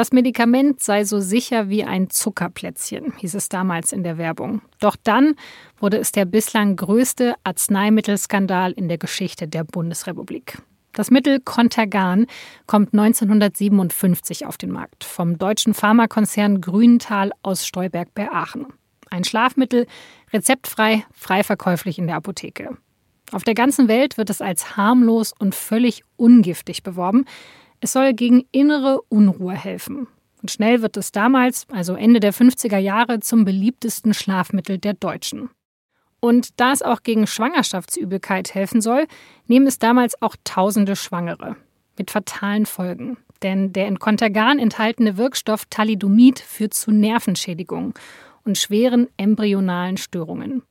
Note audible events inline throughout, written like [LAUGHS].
Das Medikament sei so sicher wie ein Zuckerplätzchen, hieß es damals in der Werbung. Doch dann wurde es der bislang größte Arzneimittelskandal in der Geschichte der Bundesrepublik. Das Mittel Contergan kommt 1957 auf den Markt vom deutschen Pharmakonzern Grünenthal aus Stolberg bei Aachen. Ein Schlafmittel, rezeptfrei, frei verkäuflich in der Apotheke. Auf der ganzen Welt wird es als harmlos und völlig ungiftig beworben. Es soll gegen innere Unruhe helfen. Und schnell wird es damals, also Ende der 50er Jahre, zum beliebtesten Schlafmittel der Deutschen. Und da es auch gegen Schwangerschaftsübelkeit helfen soll, nehmen es damals auch tausende Schwangere. Mit fatalen Folgen. Denn der in Contergan enthaltene Wirkstoff Thalidomid führt zu Nervenschädigungen und schweren embryonalen Störungen.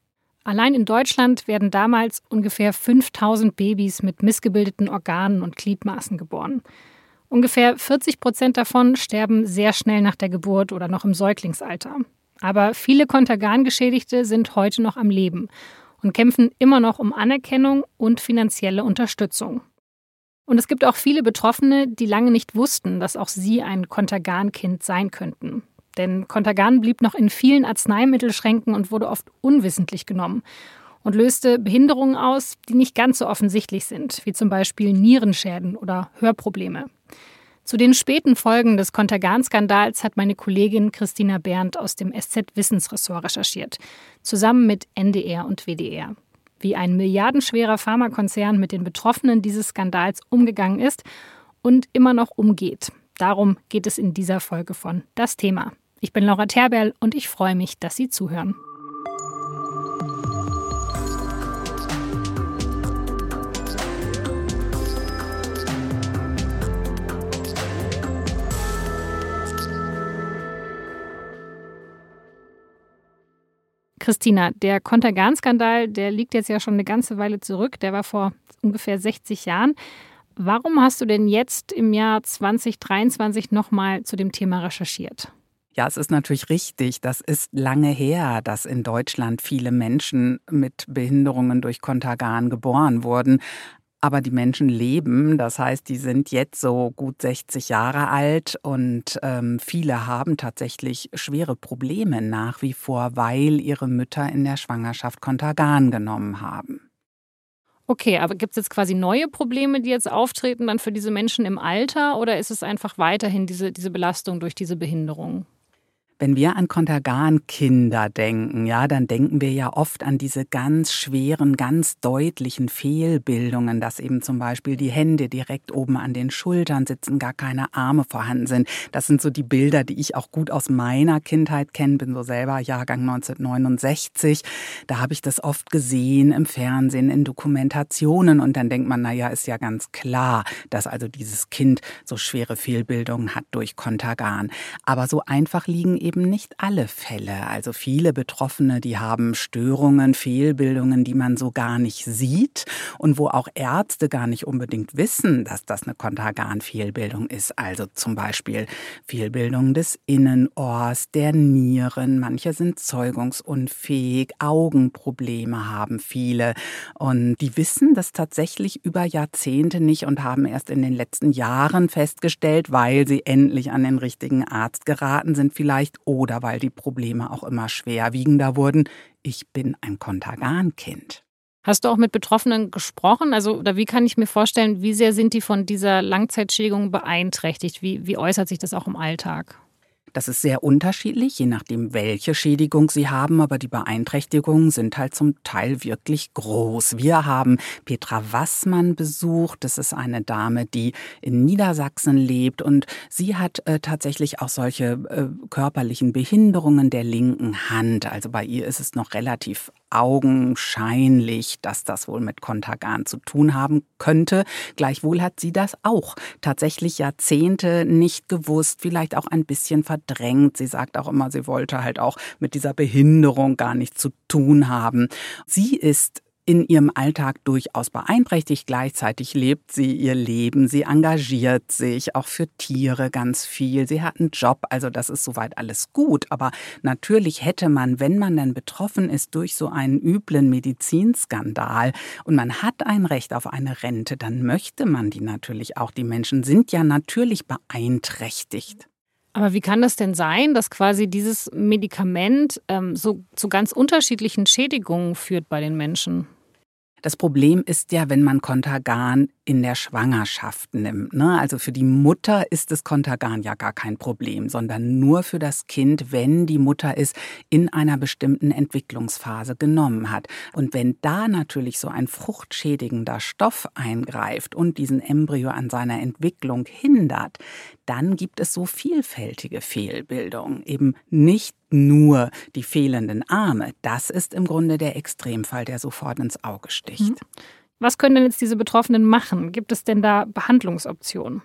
Allein in Deutschland werden damals ungefähr 5000 Babys mit missgebildeten Organen und Gliedmaßen geboren. Ungefähr 40 Prozent davon sterben sehr schnell nach der Geburt oder noch im Säuglingsalter. Aber viele Kontergan-Geschädigte sind heute noch am Leben und kämpfen immer noch um Anerkennung und finanzielle Unterstützung. Und es gibt auch viele Betroffene, die lange nicht wussten, dass auch sie ein Kontergan-Kind sein könnten. Denn Kontergan blieb noch in vielen Arzneimittelschränken und wurde oft unwissentlich genommen und löste Behinderungen aus, die nicht ganz so offensichtlich sind, wie zum Beispiel Nierenschäden oder Hörprobleme. Zu den späten Folgen des Kontergan-Skandals hat meine Kollegin Christina Berndt aus dem SZ-Wissensressort recherchiert, zusammen mit NDR und WDR. Wie ein milliardenschwerer Pharmakonzern mit den Betroffenen dieses Skandals umgegangen ist und immer noch umgeht. Darum geht es in dieser Folge von Das Thema. Ich bin Laura Terberl und ich freue mich, dass Sie zuhören. Christina, der Kontergan-Skandal, der liegt jetzt ja schon eine ganze Weile zurück. Der war vor ungefähr 60 Jahren. Warum hast du denn jetzt im Jahr 2023 nochmal zu dem Thema recherchiert? Ja, es ist natürlich richtig. Das ist lange her, dass in Deutschland viele Menschen mit Behinderungen durch Kontergan geboren wurden. Aber die Menschen leben, das heißt, die sind jetzt so gut 60 Jahre alt und ähm, viele haben tatsächlich schwere Probleme nach wie vor, weil ihre Mütter in der Schwangerschaft Kontergan genommen haben. Okay, aber gibt es jetzt quasi neue Probleme, die jetzt auftreten dann für diese Menschen im Alter oder ist es einfach weiterhin diese, diese Belastung durch diese Behinderung? Wenn wir an Kontergan-Kinder denken, ja, dann denken wir ja oft an diese ganz schweren, ganz deutlichen Fehlbildungen, dass eben zum Beispiel die Hände direkt oben an den Schultern sitzen, gar keine Arme vorhanden sind. Das sind so die Bilder, die ich auch gut aus meiner Kindheit kenne. Bin so selber Jahrgang 1969. Da habe ich das oft gesehen im Fernsehen, in Dokumentationen und dann denkt man, na ja, ist ja ganz klar, dass also dieses Kind so schwere Fehlbildungen hat durch Kontergan. Aber so einfach liegen eben eben nicht alle Fälle. Also viele Betroffene, die haben Störungen, Fehlbildungen, die man so gar nicht sieht und wo auch Ärzte gar nicht unbedingt wissen, dass das eine Kontergan-Fehlbildung ist. Also zum Beispiel Fehlbildung des Innenohrs, der Nieren. Manche sind zeugungsunfähig, Augenprobleme haben viele. Und die wissen das tatsächlich über Jahrzehnte nicht und haben erst in den letzten Jahren festgestellt, weil sie endlich an den richtigen Arzt geraten sind, vielleicht oder weil die Probleme auch immer schwerwiegender wurden. Ich bin ein Kontergan-Kind. Hast du auch mit Betroffenen gesprochen? Also, oder wie kann ich mir vorstellen, wie sehr sind die von dieser Langzeitschädigung beeinträchtigt? Wie, wie äußert sich das auch im Alltag? Das ist sehr unterschiedlich, je nachdem, welche Schädigung Sie haben, aber die Beeinträchtigungen sind halt zum Teil wirklich groß. Wir haben Petra Wassmann besucht. Das ist eine Dame, die in Niedersachsen lebt und sie hat äh, tatsächlich auch solche äh, körperlichen Behinderungen der linken Hand. Also bei ihr ist es noch relativ augenscheinlich, dass das wohl mit Kontergan zu tun haben könnte. Gleichwohl hat sie das auch tatsächlich Jahrzehnte nicht gewusst, vielleicht auch ein bisschen verdrängt. Sie sagt auch immer, sie wollte halt auch mit dieser Behinderung gar nichts zu tun haben. Sie ist in ihrem Alltag durchaus beeinträchtigt. Gleichzeitig lebt sie ihr Leben, sie engagiert sich auch für Tiere ganz viel. Sie hat einen Job, also das ist soweit alles gut. Aber natürlich hätte man, wenn man dann betroffen ist durch so einen üblen Medizinskandal und man hat ein Recht auf eine Rente, dann möchte man die natürlich auch. Die Menschen sind ja natürlich beeinträchtigt. Aber wie kann das denn sein, dass quasi dieses Medikament ähm, so zu ganz unterschiedlichen Schädigungen führt bei den Menschen? Das Problem ist ja, wenn man Kontergan in der Schwangerschaft nimmt. Ne? Also für die Mutter ist das Kontergan ja gar kein Problem, sondern nur für das Kind, wenn die Mutter es in einer bestimmten Entwicklungsphase genommen hat. Und wenn da natürlich so ein fruchtschädigender Stoff eingreift und diesen Embryo an seiner Entwicklung hindert, dann gibt es so vielfältige Fehlbildungen. Eben nicht nur die fehlenden Arme. Das ist im Grunde der Extremfall, der sofort ins Auge sticht. Mhm. Was können denn jetzt diese Betroffenen machen? Gibt es denn da Behandlungsoptionen?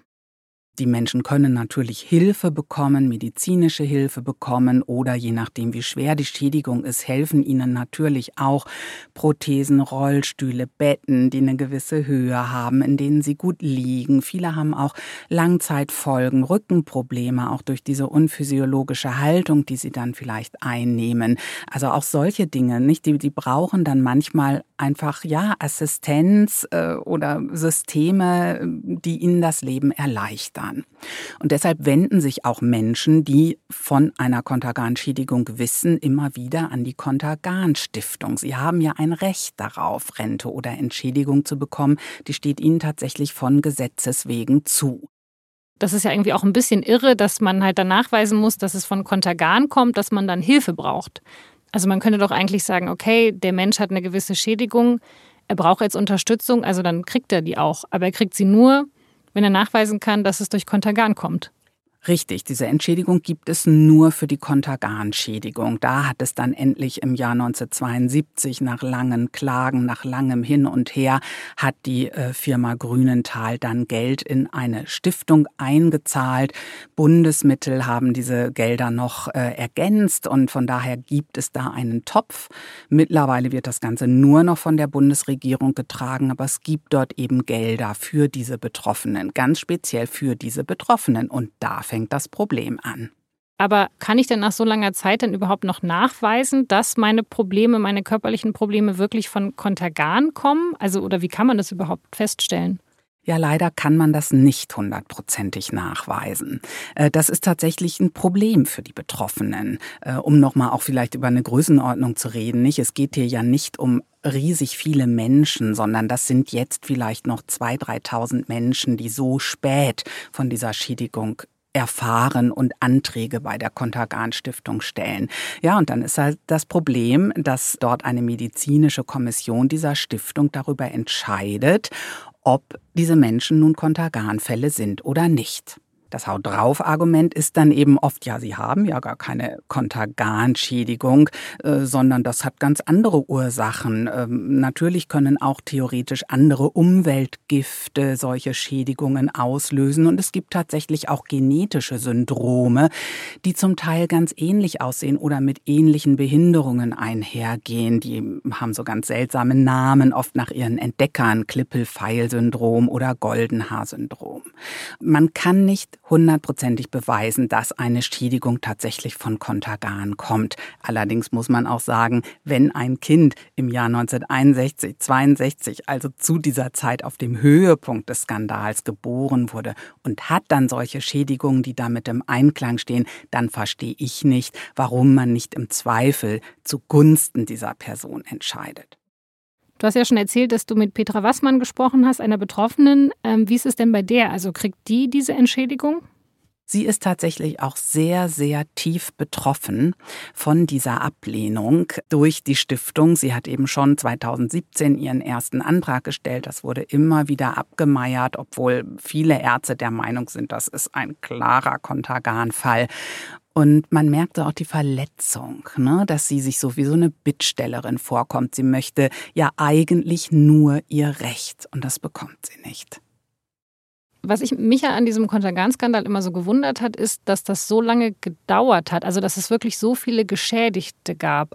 Die Menschen können natürlich Hilfe bekommen, medizinische Hilfe bekommen oder je nachdem, wie schwer die Schädigung ist, helfen ihnen natürlich auch Prothesen, Rollstühle, Betten, die eine gewisse Höhe haben, in denen sie gut liegen. Viele haben auch Langzeitfolgen, Rückenprobleme, auch durch diese unphysiologische Haltung, die sie dann vielleicht einnehmen. Also auch solche Dinge, nicht? Die, die brauchen dann manchmal einfach, ja, Assistenz äh, oder Systeme, die ihnen das Leben erleichtern. Kontergan. Und deshalb wenden sich auch Menschen, die von einer Kontergan-Schädigung wissen, immer wieder an die Kontergan-Stiftung. Sie haben ja ein Recht darauf, Rente oder Entschädigung zu bekommen. Die steht ihnen tatsächlich von Gesetzes wegen zu. Das ist ja irgendwie auch ein bisschen irre, dass man halt dann nachweisen muss, dass es von Kontergan kommt, dass man dann Hilfe braucht. Also man könnte doch eigentlich sagen, okay, der Mensch hat eine gewisse Schädigung, er braucht jetzt Unterstützung, also dann kriegt er die auch. Aber er kriegt sie nur, wenn er nachweisen kann, dass es durch Kontergan kommt. Richtig, diese Entschädigung gibt es nur für die Kontergan-Schädigung. Da hat es dann endlich im Jahr 1972 nach langen Klagen, nach langem Hin und Her, hat die äh, Firma Grünenthal dann Geld in eine Stiftung eingezahlt. Bundesmittel haben diese Gelder noch äh, ergänzt und von daher gibt es da einen Topf. Mittlerweile wird das Ganze nur noch von der Bundesregierung getragen, aber es gibt dort eben Gelder für diese Betroffenen, ganz speziell für diese Betroffenen und dafür fängt das Problem an. Aber kann ich denn nach so langer Zeit denn überhaupt noch nachweisen, dass meine Probleme, meine körperlichen Probleme wirklich von Kontergan kommen? Also, oder wie kann man das überhaupt feststellen? Ja, leider kann man das nicht hundertprozentig nachweisen. Äh, das ist tatsächlich ein Problem für die Betroffenen. Äh, um nochmal auch vielleicht über eine Größenordnung zu reden, nicht? Es geht hier ja nicht um riesig viele Menschen, sondern das sind jetzt vielleicht noch zwei, dreitausend Menschen, die so spät von dieser Schädigung erfahren und Anträge bei der Kontergan Stiftung stellen. Ja, und dann ist halt das Problem, dass dort eine medizinische Kommission dieser Stiftung darüber entscheidet, ob diese Menschen nun Konterganfälle sind oder nicht. Das Haut drauf Argument ist dann eben oft, ja, sie haben ja gar keine Konterganschädigung, äh, sondern das hat ganz andere Ursachen. Ähm, natürlich können auch theoretisch andere Umweltgifte solche Schädigungen auslösen und es gibt tatsächlich auch genetische Syndrome, die zum Teil ganz ähnlich aussehen oder mit ähnlichen Behinderungen einhergehen. Die haben so ganz seltsame Namen, oft nach ihren Entdeckern, Klippel-Feil-Syndrom oder Goldenhaar-Syndrom. Man kann nicht hundertprozentig beweisen, dass eine Schädigung tatsächlich von Kontergan kommt. Allerdings muss man auch sagen, wenn ein Kind im Jahr 1961, 62, also zu dieser Zeit auf dem Höhepunkt des Skandals geboren wurde und hat dann solche Schädigungen, die damit im Einklang stehen, dann verstehe ich nicht, warum man nicht im Zweifel zugunsten dieser Person entscheidet. Du hast ja schon erzählt, dass du mit Petra Wassmann gesprochen hast, einer Betroffenen. Ähm, wie ist es denn bei der? Also kriegt die diese Entschädigung? Sie ist tatsächlich auch sehr, sehr tief betroffen von dieser Ablehnung durch die Stiftung. Sie hat eben schon 2017 ihren ersten Antrag gestellt. Das wurde immer wieder abgemeiert, obwohl viele Ärzte der Meinung sind, das ist ein klarer Kontergan-Fall. Und man merkte auch die Verletzung, ne, dass sie sich so wie so eine Bittstellerin vorkommt. Sie möchte ja eigentlich nur ihr Recht und das bekommt sie nicht. Was ich mich ja an diesem Kontergan-Skandal immer so gewundert hat, ist, dass das so lange gedauert hat. Also, dass es wirklich so viele Geschädigte gab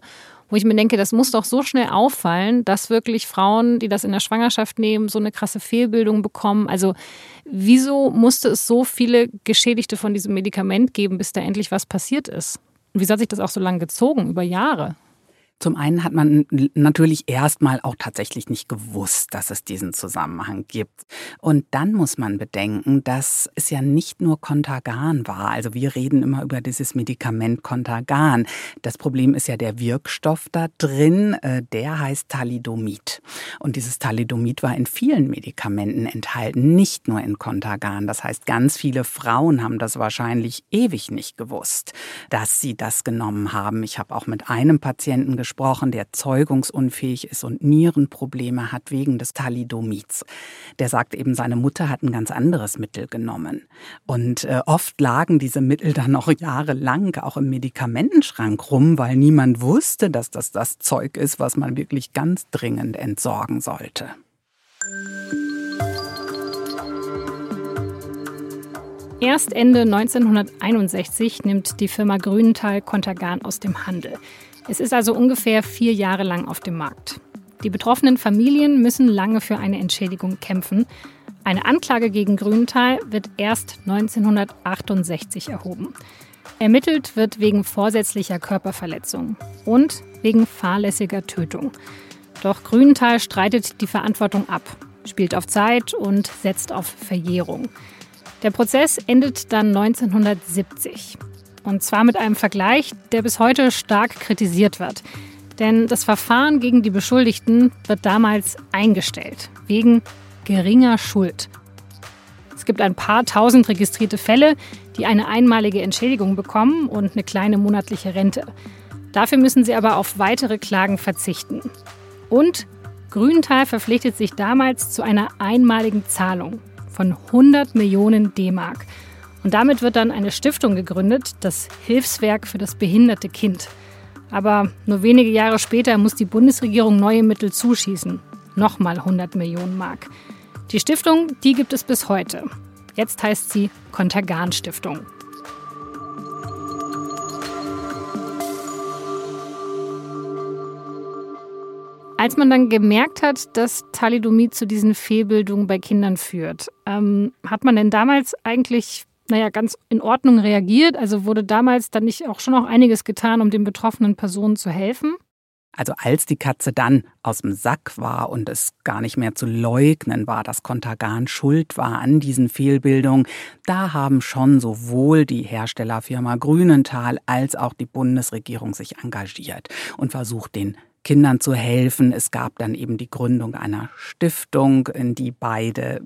wo ich mir denke, das muss doch so schnell auffallen, dass wirklich Frauen, die das in der Schwangerschaft nehmen, so eine krasse Fehlbildung bekommen. Also wieso musste es so viele Geschädigte von diesem Medikament geben, bis da endlich was passiert ist? Und wieso hat sich das auch so lange gezogen, über Jahre? Zum einen hat man natürlich erstmal auch tatsächlich nicht gewusst, dass es diesen Zusammenhang gibt. Und dann muss man bedenken, dass es ja nicht nur Contergan war. Also wir reden immer über dieses Medikament Contergan. Das Problem ist ja der Wirkstoff da drin, äh, der heißt Thalidomid. Und dieses Thalidomid war in vielen Medikamenten enthalten, nicht nur in Contergan. Das heißt, ganz viele Frauen haben das wahrscheinlich ewig nicht gewusst, dass sie das genommen haben. Ich habe auch mit einem Patienten gesprochen, gesprochen, der zeugungsunfähig ist und Nierenprobleme hat wegen des Thalidomids. Der sagt eben, seine Mutter hat ein ganz anderes Mittel genommen. Und äh, oft lagen diese Mittel dann noch jahrelang auch im Medikamentenschrank rum, weil niemand wusste, dass das das Zeug ist, was man wirklich ganz dringend entsorgen sollte. Erst Ende 1961 nimmt die Firma Grünenthal Contergan aus dem Handel. Es ist also ungefähr vier Jahre lang auf dem Markt. Die betroffenen Familien müssen lange für eine Entschädigung kämpfen. Eine Anklage gegen Grünenthal wird erst 1968 erhoben. Ermittelt wird wegen vorsätzlicher Körperverletzung und wegen fahrlässiger Tötung. Doch Grünenthal streitet die Verantwortung ab, spielt auf Zeit und setzt auf Verjährung. Der Prozess endet dann 1970. Und zwar mit einem Vergleich, der bis heute stark kritisiert wird. Denn das Verfahren gegen die Beschuldigten wird damals eingestellt, wegen geringer Schuld. Es gibt ein paar tausend registrierte Fälle, die eine einmalige Entschädigung bekommen und eine kleine monatliche Rente. Dafür müssen sie aber auf weitere Klagen verzichten. Und Grünenthal verpflichtet sich damals zu einer einmaligen Zahlung von 100 Millionen D-Mark. Und damit wird dann eine Stiftung gegründet, das Hilfswerk für das behinderte Kind. Aber nur wenige Jahre später muss die Bundesregierung neue Mittel zuschießen. Nochmal 100 Millionen Mark. Die Stiftung, die gibt es bis heute. Jetzt heißt sie Kontergan Stiftung. Als man dann gemerkt hat, dass Thalidomid zu diesen Fehlbildungen bei Kindern führt, ähm, hat man denn damals eigentlich naja, ganz in Ordnung reagiert? Also wurde damals dann nicht auch schon noch einiges getan, um den betroffenen Personen zu helfen? Also als die Katze dann aus dem Sack war und es gar nicht mehr zu leugnen war, dass Contagan schuld war an diesen Fehlbildungen, da haben schon sowohl die Herstellerfirma Grünenthal als auch die Bundesregierung sich engagiert und versucht, den Kindern zu helfen. Es gab dann eben die Gründung einer Stiftung, in die beide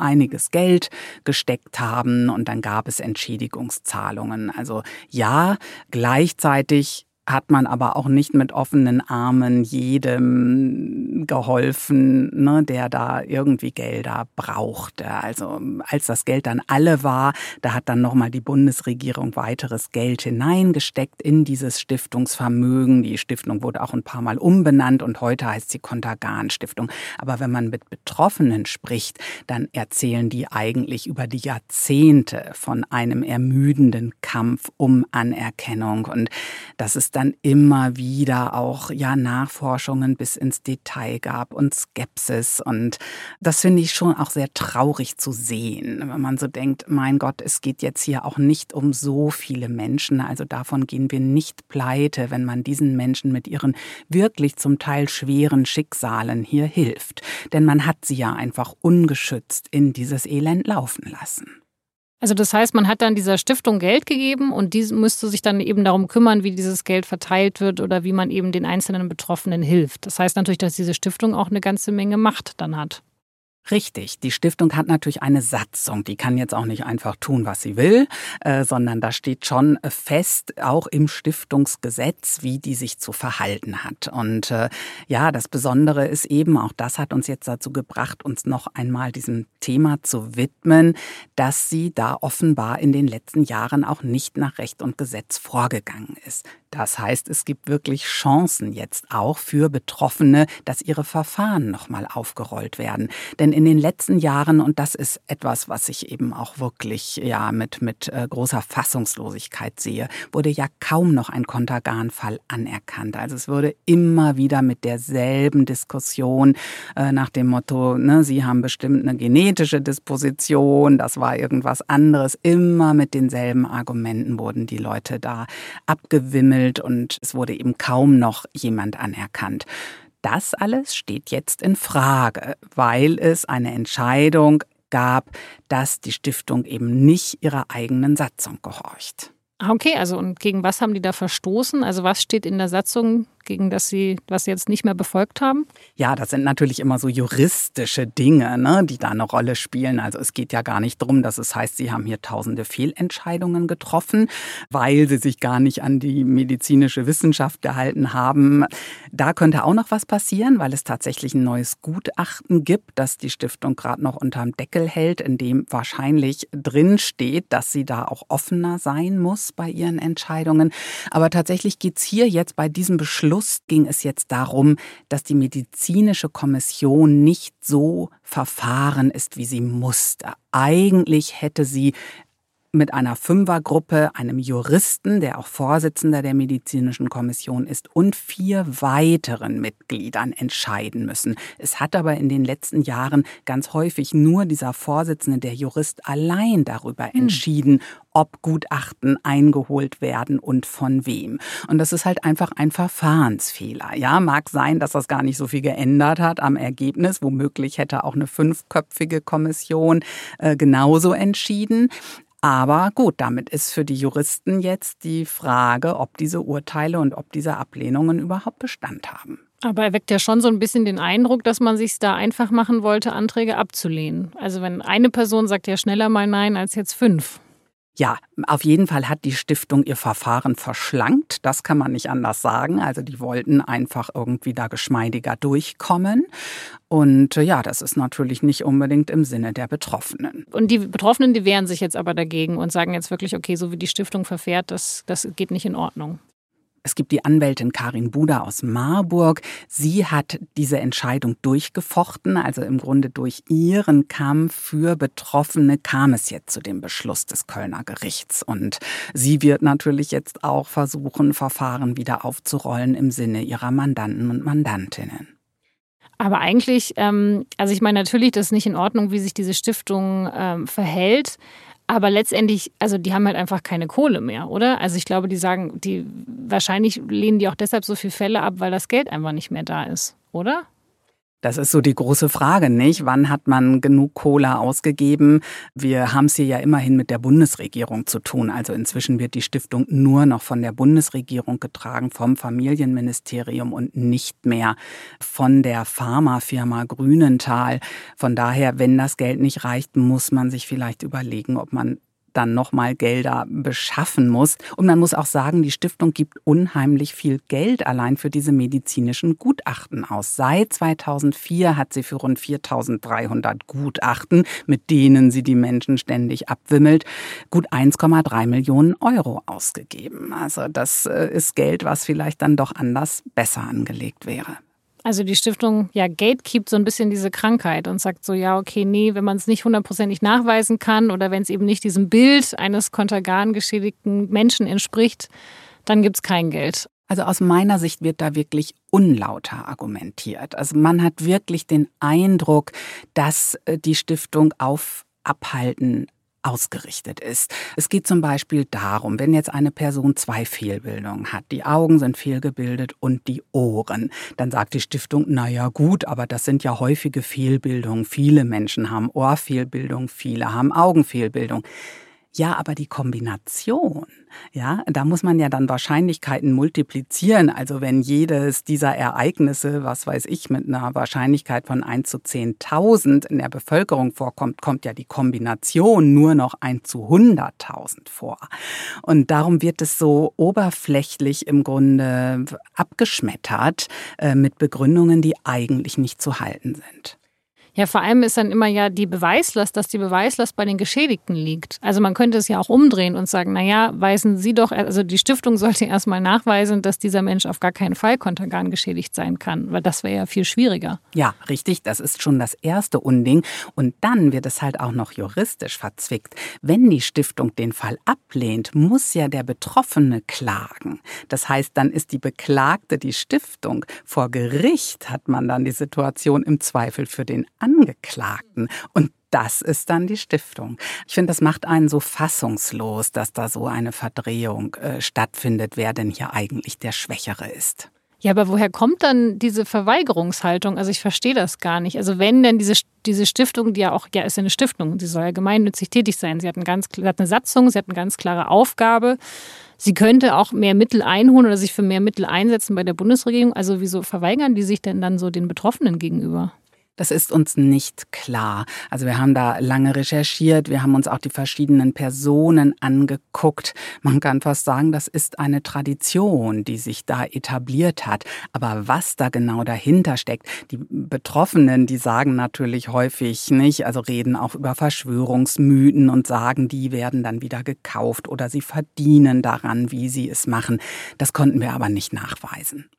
einiges Geld gesteckt haben und dann gab es Entschädigungszahlungen. Also ja, gleichzeitig hat man aber auch nicht mit offenen Armen jedem geholfen, ne, der da irgendwie Gelder brauchte. Also als das Geld dann alle war, da hat dann nochmal die Bundesregierung weiteres Geld hineingesteckt in dieses Stiftungsvermögen. Die Stiftung wurde auch ein paar Mal umbenannt und heute heißt sie Kontergan Stiftung. Aber wenn man mit Betroffenen spricht, dann erzählen die eigentlich über die Jahrzehnte von einem ermüdenden Kampf um Anerkennung. Und das ist dann immer wieder auch ja Nachforschungen bis ins Detail gab und Skepsis. Und das finde ich schon auch sehr traurig zu sehen, wenn man so denkt, mein Gott, es geht jetzt hier auch nicht um so viele Menschen, also davon gehen wir nicht pleite, wenn man diesen Menschen mit ihren wirklich zum Teil schweren Schicksalen hier hilft, denn man hat sie ja einfach ungeschützt in dieses Elend laufen lassen. Also das heißt, man hat dann dieser Stiftung Geld gegeben und die müsste sich dann eben darum kümmern, wie dieses Geld verteilt wird oder wie man eben den einzelnen Betroffenen hilft. Das heißt natürlich, dass diese Stiftung auch eine ganze Menge Macht dann hat. Richtig, die Stiftung hat natürlich eine Satzung. Die kann jetzt auch nicht einfach tun, was sie will, äh, sondern da steht schon fest, auch im Stiftungsgesetz, wie die sich zu verhalten hat. Und äh, ja, das Besondere ist eben, auch das hat uns jetzt dazu gebracht, uns noch einmal diesem Thema zu widmen, dass sie da offenbar in den letzten Jahren auch nicht nach Recht und Gesetz vorgegangen ist. Das heißt, es gibt wirklich Chancen jetzt auch für Betroffene, dass ihre Verfahren nochmal aufgerollt werden. Denn in den letzten Jahren, und das ist etwas, was ich eben auch wirklich ja mit, mit äh, großer Fassungslosigkeit sehe, wurde ja kaum noch ein Kontergan-Fall anerkannt. Also es wurde immer wieder mit derselben Diskussion äh, nach dem Motto, ne, Sie haben bestimmt eine genetische Disposition, das war irgendwas anderes. Immer mit denselben Argumenten wurden die Leute da abgewimmelt bemängelt und es wurde eben kaum noch jemand anerkannt. Das alles steht jetzt in Frage, weil es eine Entscheidung gab, dass die Stiftung eben nicht ihrer eigenen Satzung gehorcht. Ah, okay, also und gegen was haben die da verstoßen? Also was steht in der Satzung gegen das Sie, was Sie jetzt nicht mehr befolgt haben? Ja, das sind natürlich immer so juristische Dinge, ne, die da eine Rolle spielen. Also es geht ja gar nicht darum, dass es heißt, Sie haben hier tausende Fehlentscheidungen getroffen, weil Sie sich gar nicht an die medizinische Wissenschaft gehalten haben. Da könnte auch noch was passieren, weil es tatsächlich ein neues Gutachten gibt, das die Stiftung gerade noch unterm Deckel hält, in dem wahrscheinlich drin steht, dass sie da auch offener sein muss bei ihren Entscheidungen. Aber tatsächlich geht es hier jetzt bei diesem Beschluss Schluss ging es jetzt darum, dass die medizinische Kommission nicht so verfahren ist, wie sie musste. Eigentlich hätte sie mit einer Fünfergruppe, einem Juristen, der auch Vorsitzender der medizinischen Kommission ist, und vier weiteren Mitgliedern entscheiden müssen. Es hat aber in den letzten Jahren ganz häufig nur dieser Vorsitzende, der Jurist, allein darüber hm. entschieden, ob Gutachten eingeholt werden und von wem. Und das ist halt einfach ein Verfahrensfehler. Ja, mag sein, dass das gar nicht so viel geändert hat am Ergebnis. Womöglich hätte auch eine fünfköpfige Kommission äh, genauso entschieden. Aber gut, damit ist für die Juristen jetzt die Frage, ob diese Urteile und ob diese Ablehnungen überhaupt Bestand haben. Aber er weckt ja schon so ein bisschen den Eindruck, dass man sich da einfach machen wollte, Anträge abzulehnen. Also wenn eine Person sagt ja schneller mal Nein als jetzt fünf. Ja, auf jeden Fall hat die Stiftung ihr Verfahren verschlankt. Das kann man nicht anders sagen. Also die wollten einfach irgendwie da geschmeidiger durchkommen. Und äh, ja, das ist natürlich nicht unbedingt im Sinne der Betroffenen. Und die Betroffenen, die wehren sich jetzt aber dagegen und sagen jetzt wirklich, okay, so wie die Stiftung verfährt, das, das geht nicht in Ordnung. Es gibt die Anwältin Karin Buda aus Marburg. Sie hat diese Entscheidung durchgefochten. Also im Grunde durch ihren Kampf für Betroffene kam es jetzt zu dem Beschluss des Kölner Gerichts. Und sie wird natürlich jetzt auch versuchen, Verfahren wieder aufzurollen im Sinne ihrer Mandanten und Mandantinnen. Aber eigentlich, ähm, also ich meine natürlich, das ist nicht in Ordnung, wie sich diese Stiftung ähm, verhält. Aber letztendlich, also die haben halt einfach keine Kohle mehr, oder? Also ich glaube, die sagen, die wahrscheinlich lehnen die auch deshalb so viele Fälle ab, weil das Geld einfach nicht mehr da ist, oder? Das ist so die große Frage, nicht? Wann hat man genug Kohle ausgegeben? Wir haben es hier ja immerhin mit der Bundesregierung zu tun. Also inzwischen wird die Stiftung nur noch von der Bundesregierung getragen, vom Familienministerium und nicht mehr von der Pharmafirma Grünenthal. Von daher, wenn das Geld nicht reicht, muss man sich vielleicht überlegen, ob man dann nochmal Gelder beschaffen muss. Und man muss auch sagen, die Stiftung gibt unheimlich viel Geld allein für diese medizinischen Gutachten aus. Seit 2004 hat sie für rund 4300 Gutachten, mit denen sie die Menschen ständig abwimmelt, gut 1,3 Millionen Euro ausgegeben. Also das äh, ist Geld, was vielleicht dann doch anders besser angelegt wäre. Also die Stiftung ja gatekeept so ein bisschen diese Krankheit und sagt so, ja, okay, nee, wenn man es nicht hundertprozentig nachweisen kann oder wenn es eben nicht diesem Bild eines Kontergan geschädigten Menschen entspricht, dann gibt es kein Geld. Also aus meiner Sicht wird da wirklich unlauter argumentiert. Also man hat wirklich den Eindruck, dass äh, die Stiftung auf Abhalten ausgerichtet ist. Es geht zum Beispiel darum, wenn jetzt eine Person zwei Fehlbildungen hat, die Augen sind fehlgebildet und die Ohren, dann sagt die Stiftung, na ja gut, aber das sind ja häufige Fehlbildungen. Viele Menschen haben Ohrfehlbildung, viele haben Augenfehlbildung. Ja, aber die Kombination, ja, da muss man ja dann Wahrscheinlichkeiten multiplizieren. Also wenn jedes dieser Ereignisse, was weiß ich, mit einer Wahrscheinlichkeit von 1 zu 10.000 in der Bevölkerung vorkommt, kommt ja die Kombination nur noch 1 zu 100.000 vor. Und darum wird es so oberflächlich im Grunde abgeschmettert äh, mit Begründungen, die eigentlich nicht zu halten sind. Ja, vor allem ist dann immer ja die Beweislast, dass die Beweislast bei den Geschädigten liegt. Also man könnte es ja auch umdrehen und sagen, naja, weisen Sie doch, also die Stiftung sollte erstmal nachweisen, dass dieser Mensch auf gar keinen Fall kontergan geschädigt sein kann, weil das wäre ja viel schwieriger. Ja, richtig, das ist schon das erste Unding. Und dann wird es halt auch noch juristisch verzwickt. Wenn die Stiftung den Fall ablehnt, muss ja der Betroffene klagen. Das heißt, dann ist die Beklagte die Stiftung. Vor Gericht hat man dann die Situation im Zweifel für den Angeklagten. Und das ist dann die Stiftung. Ich finde, das macht einen so fassungslos, dass da so eine Verdrehung äh, stattfindet, wer denn hier eigentlich der Schwächere ist. Ja, aber woher kommt dann diese Verweigerungshaltung? Also ich verstehe das gar nicht. Also wenn denn diese, diese Stiftung, die ja auch, ja, ist ja eine Stiftung, sie soll ja gemeinnützig tätig sein. Sie hat, ein ganz, sie hat eine Satzung, sie hat eine ganz klare Aufgabe. Sie könnte auch mehr Mittel einholen oder sich für mehr Mittel einsetzen bei der Bundesregierung. Also wieso verweigern die sich denn dann so den Betroffenen gegenüber? Das ist uns nicht klar. Also wir haben da lange recherchiert, wir haben uns auch die verschiedenen Personen angeguckt. Man kann fast sagen, das ist eine Tradition, die sich da etabliert hat. Aber was da genau dahinter steckt, die Betroffenen, die sagen natürlich häufig nicht, also reden auch über Verschwörungsmythen und sagen, die werden dann wieder gekauft oder sie verdienen daran, wie sie es machen. Das konnten wir aber nicht nachweisen.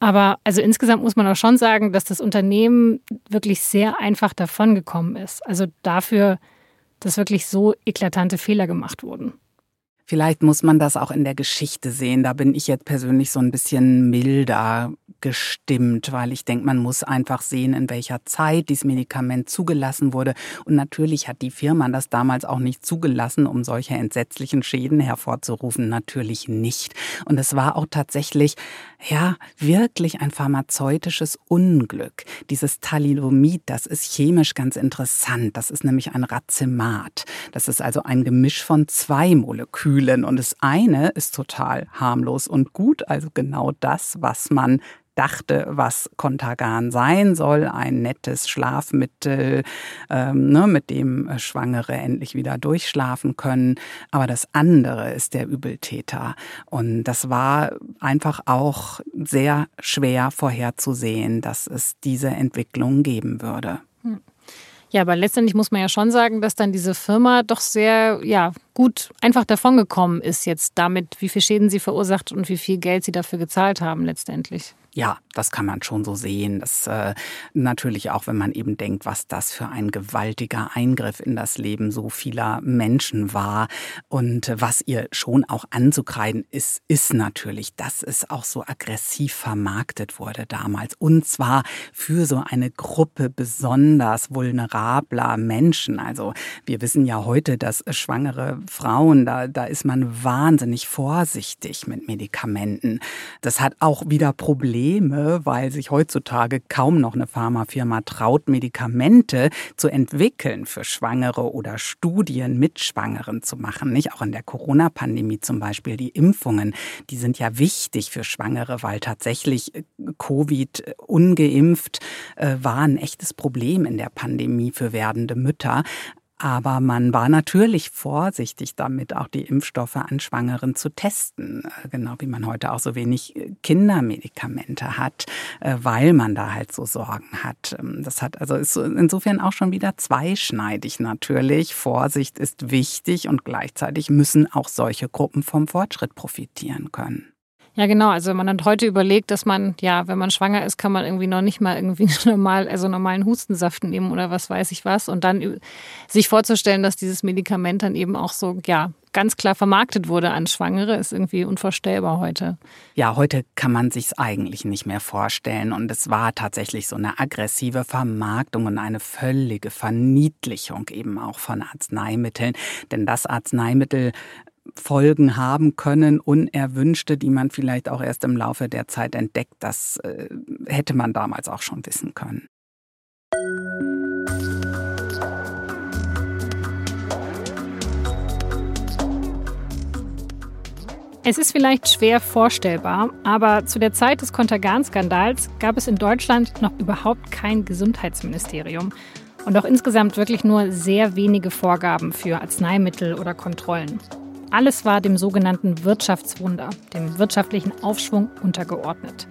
Aber also insgesamt muss man auch schon sagen, dass das Unternehmen wirklich sehr einfach davongekommen ist. Also dafür, dass wirklich so eklatante Fehler gemacht wurden. Vielleicht muss man das auch in der Geschichte sehen. Da bin ich jetzt persönlich so ein bisschen milder gestimmt, weil ich denke, man muss einfach sehen, in welcher Zeit dieses Medikament zugelassen wurde. Und natürlich hat die Firma das damals auch nicht zugelassen, um solche entsetzlichen Schäden hervorzurufen. Natürlich nicht. Und es war auch tatsächlich, ja, wirklich ein pharmazeutisches Unglück. Dieses Thalidomid, das ist chemisch ganz interessant. Das ist nämlich ein Racemat. Das ist also ein Gemisch von zwei Molekülen. Und das eine ist total harmlos und gut, also genau das, was man dachte, was Contagan sein soll, ein nettes Schlafmittel, ähm, ne, mit dem Schwangere endlich wieder durchschlafen können. Aber das andere ist der Übeltäter. Und das war einfach auch sehr schwer vorherzusehen, dass es diese Entwicklung geben würde. Hm. Ja, aber letztendlich muss man ja schon sagen, dass dann diese Firma doch sehr, ja, gut einfach davongekommen ist jetzt damit, wie viel Schäden sie verursacht und wie viel Geld sie dafür gezahlt haben letztendlich. Ja, das kann man schon so sehen. Das äh, natürlich auch, wenn man eben denkt, was das für ein gewaltiger Eingriff in das Leben so vieler Menschen war und was ihr schon auch anzukreiden ist, ist natürlich, dass es auch so aggressiv vermarktet wurde damals und zwar für so eine Gruppe besonders vulnerabler Menschen. Also wir wissen ja heute, dass schwangere Frauen, da, da ist man wahnsinnig vorsichtig mit Medikamenten. Das hat auch wieder Probleme Probleme, weil sich heutzutage kaum noch eine Pharmafirma traut, Medikamente zu entwickeln für Schwangere oder Studien mit Schwangeren zu machen. Nicht auch in der Corona-Pandemie zum Beispiel die Impfungen, die sind ja wichtig für Schwangere, weil tatsächlich äh, Covid ungeimpft äh, war ein echtes Problem in der Pandemie für werdende Mütter. Aber man war natürlich vorsichtig damit, auch die Impfstoffe an Schwangeren zu testen. Äh, genau wie man heute auch so wenig äh, Kindermedikamente hat, äh, weil man da halt so Sorgen hat. Ähm, das hat also ist insofern auch schon wieder zweischneidig natürlich. Vorsicht ist wichtig und gleichzeitig müssen auch solche Gruppen vom Fortschritt profitieren können. Ja, genau. Also wenn man dann heute überlegt, dass man, ja, wenn man schwanger ist, kann man irgendwie noch nicht mal irgendwie [LAUGHS] normal, also normalen Hustensaft nehmen oder was weiß ich was. Und dann sich vorzustellen, dass dieses Medikament dann eben auch so, ja, ganz klar vermarktet wurde an Schwangere, ist irgendwie unvorstellbar heute. Ja, heute kann man sich's eigentlich nicht mehr vorstellen. Und es war tatsächlich so eine aggressive Vermarktung und eine völlige Verniedlichung eben auch von Arzneimitteln. Denn das Arzneimittel Folgen haben können, unerwünschte, die man vielleicht auch erst im Laufe der Zeit entdeckt. Das äh, hätte man damals auch schon wissen können. Es ist vielleicht schwer vorstellbar, aber zu der Zeit des Kontergan-Skandals gab es in Deutschland noch überhaupt kein Gesundheitsministerium und auch insgesamt wirklich nur sehr wenige Vorgaben für Arzneimittel oder Kontrollen. Alles war dem sogenannten Wirtschaftswunder, dem wirtschaftlichen Aufschwung untergeordnet.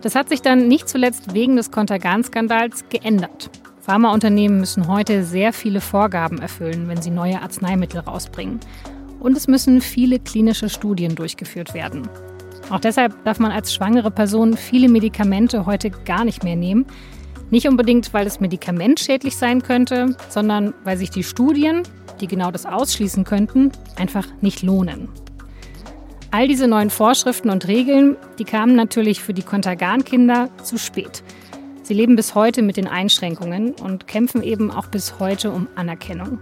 Das hat sich dann nicht zuletzt wegen des Kontergan-Skandals geändert. Pharmaunternehmen müssen heute sehr viele Vorgaben erfüllen, wenn sie neue Arzneimittel rausbringen. Und es müssen viele klinische Studien durchgeführt werden. Auch deshalb darf man als schwangere Person viele Medikamente heute gar nicht mehr nehmen. Nicht unbedingt, weil das Medikament schädlich sein könnte, sondern weil sich die Studien die genau das ausschließen könnten, einfach nicht lohnen. All diese neuen Vorschriften und Regeln, die kamen natürlich für die Kontergan-Kinder zu spät. Sie leben bis heute mit den Einschränkungen und kämpfen eben auch bis heute um Anerkennung.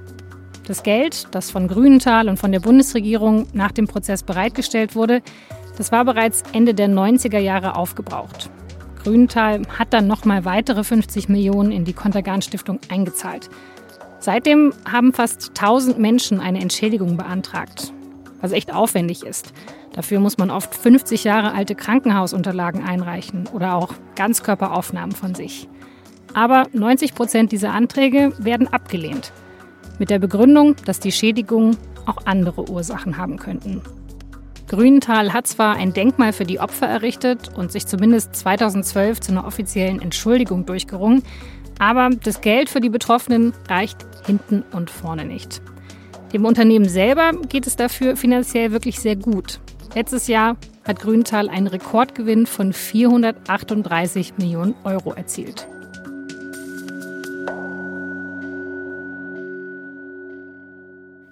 Das Geld, das von Grünenthal und von der Bundesregierung nach dem Prozess bereitgestellt wurde, das war bereits Ende der 90er Jahre aufgebraucht. Grünenthal hat dann nochmal weitere 50 Millionen in die Kontergan-Stiftung eingezahlt. Seitdem haben fast 1000 Menschen eine Entschädigung beantragt, was echt aufwendig ist. Dafür muss man oft 50 Jahre alte Krankenhausunterlagen einreichen oder auch Ganzkörperaufnahmen von sich. Aber 90 Prozent dieser Anträge werden abgelehnt. Mit der Begründung, dass die Schädigungen auch andere Ursachen haben könnten. Grünenthal hat zwar ein Denkmal für die Opfer errichtet und sich zumindest 2012 zu einer offiziellen Entschuldigung durchgerungen, aber das Geld für die Betroffenen reicht hinten und vorne nicht. Dem Unternehmen selber geht es dafür finanziell wirklich sehr gut. Letztes Jahr hat Grünenthal einen Rekordgewinn von 438 Millionen Euro erzielt.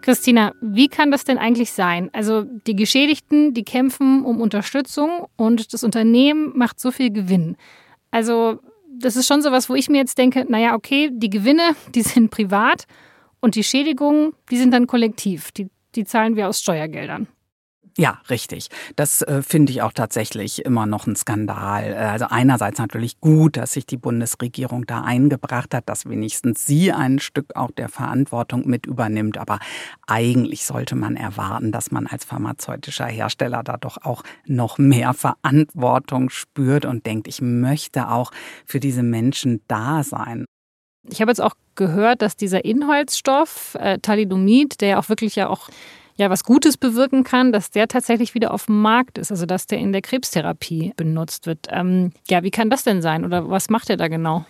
Christina, wie kann das denn eigentlich sein? Also die Geschädigten, die kämpfen um Unterstützung und das Unternehmen macht so viel Gewinn. Also das ist schon so was, wo ich mir jetzt denke, naja, okay, die Gewinne, die sind privat und die Schädigungen, die sind dann kollektiv. Die, die zahlen wir aus Steuergeldern. Ja, richtig. Das äh, finde ich auch tatsächlich immer noch ein Skandal. Äh, also einerseits natürlich gut, dass sich die Bundesregierung da eingebracht hat, dass wenigstens sie ein Stück auch der Verantwortung mit übernimmt. Aber eigentlich sollte man erwarten, dass man als pharmazeutischer Hersteller da doch auch noch mehr Verantwortung spürt und denkt, ich möchte auch für diese Menschen da sein. Ich habe jetzt auch gehört, dass dieser Inhaltsstoff, äh, Thalidomid, der ja auch wirklich ja auch ja was Gutes bewirken kann, dass der tatsächlich wieder auf dem Markt ist, also dass der in der Krebstherapie benutzt wird. Ähm, ja, wie kann das denn sein oder was macht er da genau?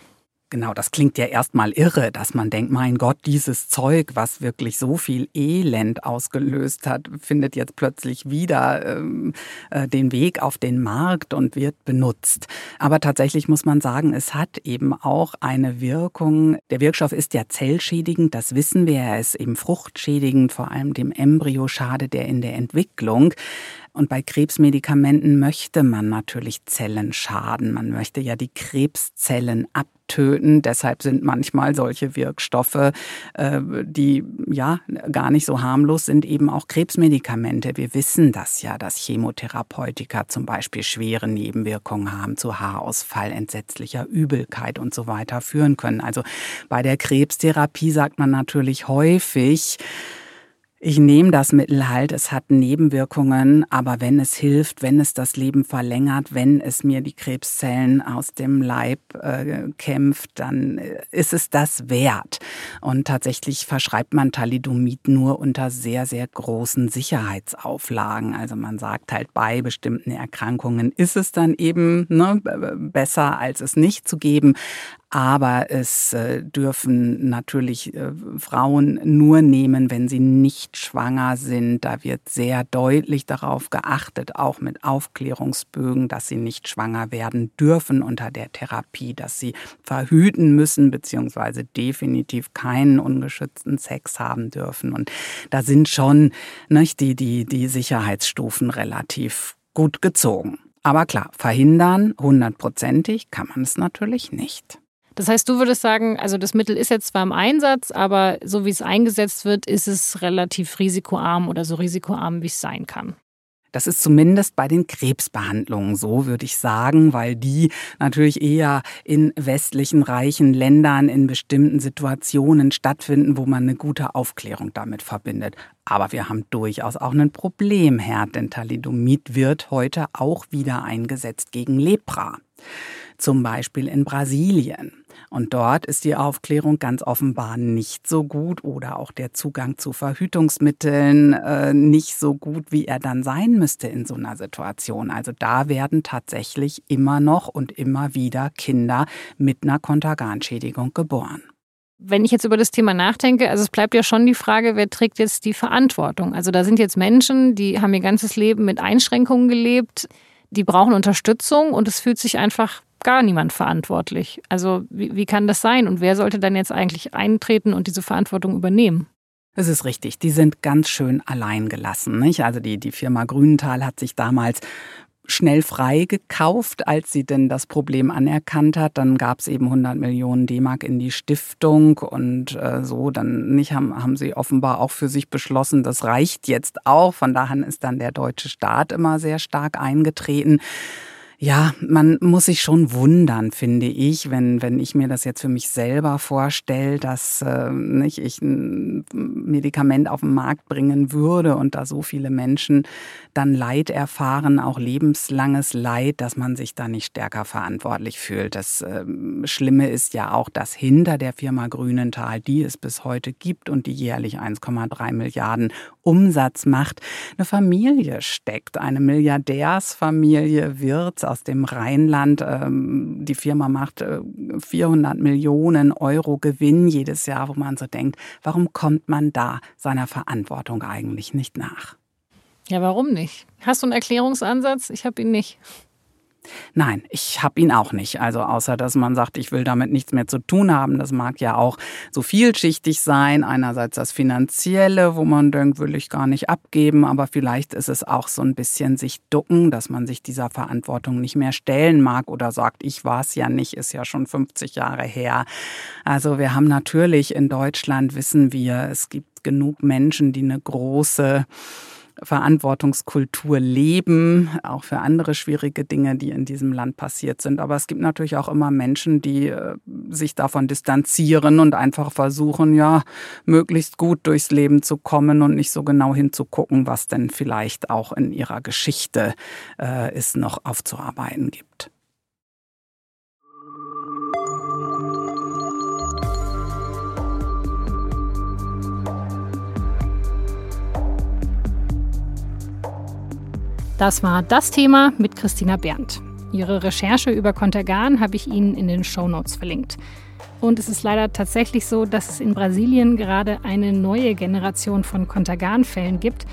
Genau, das klingt ja erstmal irre, dass man denkt, mein Gott, dieses Zeug, was wirklich so viel Elend ausgelöst hat, findet jetzt plötzlich wieder ähm, äh, den Weg auf den Markt und wird benutzt. Aber tatsächlich muss man sagen, es hat eben auch eine Wirkung. Der Wirkstoff ist ja zellschädigend, das wissen wir. Er ist eben fruchtschädigend, vor allem dem Embryo schadet er in der Entwicklung. Und bei Krebsmedikamenten möchte man natürlich Zellen schaden. Man möchte ja die Krebszellen abtöten. Deshalb sind manchmal solche Wirkstoffe, äh, die ja gar nicht so harmlos sind, eben auch Krebsmedikamente. Wir wissen das ja, dass Chemotherapeutika zum Beispiel schwere Nebenwirkungen haben, zu Haarausfall, entsetzlicher Übelkeit und so weiter führen können. Also bei der Krebstherapie sagt man natürlich häufig, ich nehme das Mittel halt, es hat Nebenwirkungen, aber wenn es hilft, wenn es das Leben verlängert, wenn es mir die Krebszellen aus dem Leib äh, kämpft, dann äh, ist es das wert. Und tatsächlich verschreibt man Thalidomid nur unter sehr, sehr großen Sicherheitsauflagen. Also man sagt halt, bei bestimmten Erkrankungen ist es dann eben ne, besser, als es nicht zu geben. Aber es äh, dürfen natürlich äh, Frauen nur nehmen, wenn sie nicht schwanger sind. Da wird sehr deutlich darauf geachtet, auch mit Aufklärungsbögen, dass sie nicht schwanger werden dürfen unter der Therapie, dass sie verhüten müssen, beziehungsweise definitiv keinen ungeschützten Sex haben dürfen. Und da sind schon nicht, die, die, die Sicherheitsstufen relativ gut gezogen. Aber klar, verhindern hundertprozentig kann man es natürlich nicht. Das heißt, du würdest sagen, also das Mittel ist jetzt zwar im Einsatz, aber so wie es eingesetzt wird, ist es relativ risikoarm oder so risikoarm, wie es sein kann. Das ist zumindest bei den Krebsbehandlungen so, würde ich sagen, weil die natürlich eher in westlichen reichen Ländern in bestimmten Situationen stattfinden, wo man eine gute Aufklärung damit verbindet. Aber wir haben durchaus auch ein Problemherd, denn Thalidomid wird heute auch wieder eingesetzt gegen Lepra. Zum Beispiel in Brasilien. Und dort ist die Aufklärung ganz offenbar nicht so gut oder auch der Zugang zu Verhütungsmitteln äh, nicht so gut, wie er dann sein müsste in so einer Situation. Also da werden tatsächlich immer noch und immer wieder Kinder mit einer Konterganschädigung geboren. Wenn ich jetzt über das Thema nachdenke, also es bleibt ja schon die Frage, wer trägt jetzt die Verantwortung? Also da sind jetzt Menschen, die haben ihr ganzes Leben mit Einschränkungen gelebt, die brauchen Unterstützung und es fühlt sich einfach gar niemand verantwortlich. Also wie, wie kann das sein? Und wer sollte dann jetzt eigentlich eintreten und diese Verantwortung übernehmen? Es ist richtig, die sind ganz schön allein gelassen. Nicht? Also die, die Firma Grünenthal hat sich damals schnell freigekauft, als sie denn das Problem anerkannt hat. Dann gab es eben 100 Millionen D-Mark in die Stiftung und äh, so. Dann nicht haben, haben sie offenbar auch für sich beschlossen, das reicht jetzt auch. Von daher ist dann der deutsche Staat immer sehr stark eingetreten. Ja, man muss sich schon wundern, finde ich, wenn, wenn ich mir das jetzt für mich selber vorstelle, dass äh, nicht, ich ein Medikament auf den Markt bringen würde und da so viele Menschen dann Leid erfahren, auch lebenslanges Leid, dass man sich da nicht stärker verantwortlich fühlt. Das äh, Schlimme ist ja auch, dass hinter der Firma Grünenthal, die es bis heute gibt und die jährlich 1,3 Milliarden Umsatz macht, eine Familie steckt, eine Milliardärsfamilie wird aus dem Rheinland. Ähm, die Firma macht 400 äh, Millionen Euro Gewinn jedes Jahr, wo man so denkt, warum kommt man da seiner Verantwortung eigentlich nicht nach? Ja, warum nicht? Hast du einen Erklärungsansatz? Ich habe ihn nicht. Nein, ich habe ihn auch nicht. Also außer dass man sagt, ich will damit nichts mehr zu tun haben. Das mag ja auch so vielschichtig sein. Einerseits das Finanzielle, wo man denkt, will ich gar nicht abgeben, aber vielleicht ist es auch so ein bisschen sich ducken, dass man sich dieser Verantwortung nicht mehr stellen mag oder sagt, ich war es ja nicht, ist ja schon 50 Jahre her. Also wir haben natürlich in Deutschland, wissen wir, es gibt genug Menschen, die eine große Verantwortungskultur leben, auch für andere schwierige Dinge, die in diesem Land passiert sind. Aber es gibt natürlich auch immer Menschen, die äh, sich davon distanzieren und einfach versuchen, ja, möglichst gut durchs Leben zu kommen und nicht so genau hinzugucken, was denn vielleicht auch in ihrer Geschichte äh, es noch aufzuarbeiten gibt. Das war das Thema mit Christina Berndt. Ihre Recherche über Contergan habe ich Ihnen in den Show Notes verlinkt. Und es ist leider tatsächlich so, dass es in Brasilien gerade eine neue Generation von Contergan-Fällen gibt.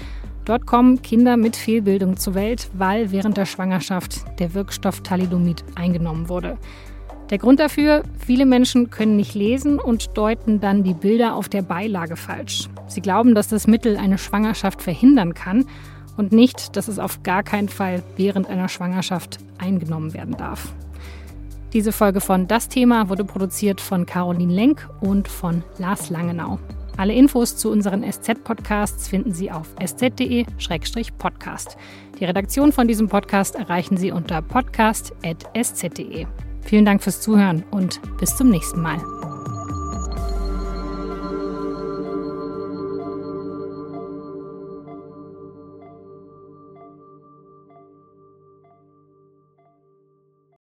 Dort kommen Kinder mit Fehlbildung zur Welt, weil während der Schwangerschaft der Wirkstoff Thalidomid eingenommen wurde. Der Grund dafür, viele Menschen können nicht lesen und deuten dann die Bilder auf der Beilage falsch. Sie glauben, dass das Mittel eine Schwangerschaft verhindern kann und nicht, dass es auf gar keinen Fall während einer Schwangerschaft eingenommen werden darf. Diese Folge von Das Thema wurde produziert von Caroline Lenk und von Lars Langenau. Alle Infos zu unseren SZ-Podcasts finden Sie auf sz.de-podcast. Die Redaktion von diesem Podcast erreichen Sie unter podcast.sz.de. Vielen Dank fürs Zuhören und bis zum nächsten Mal.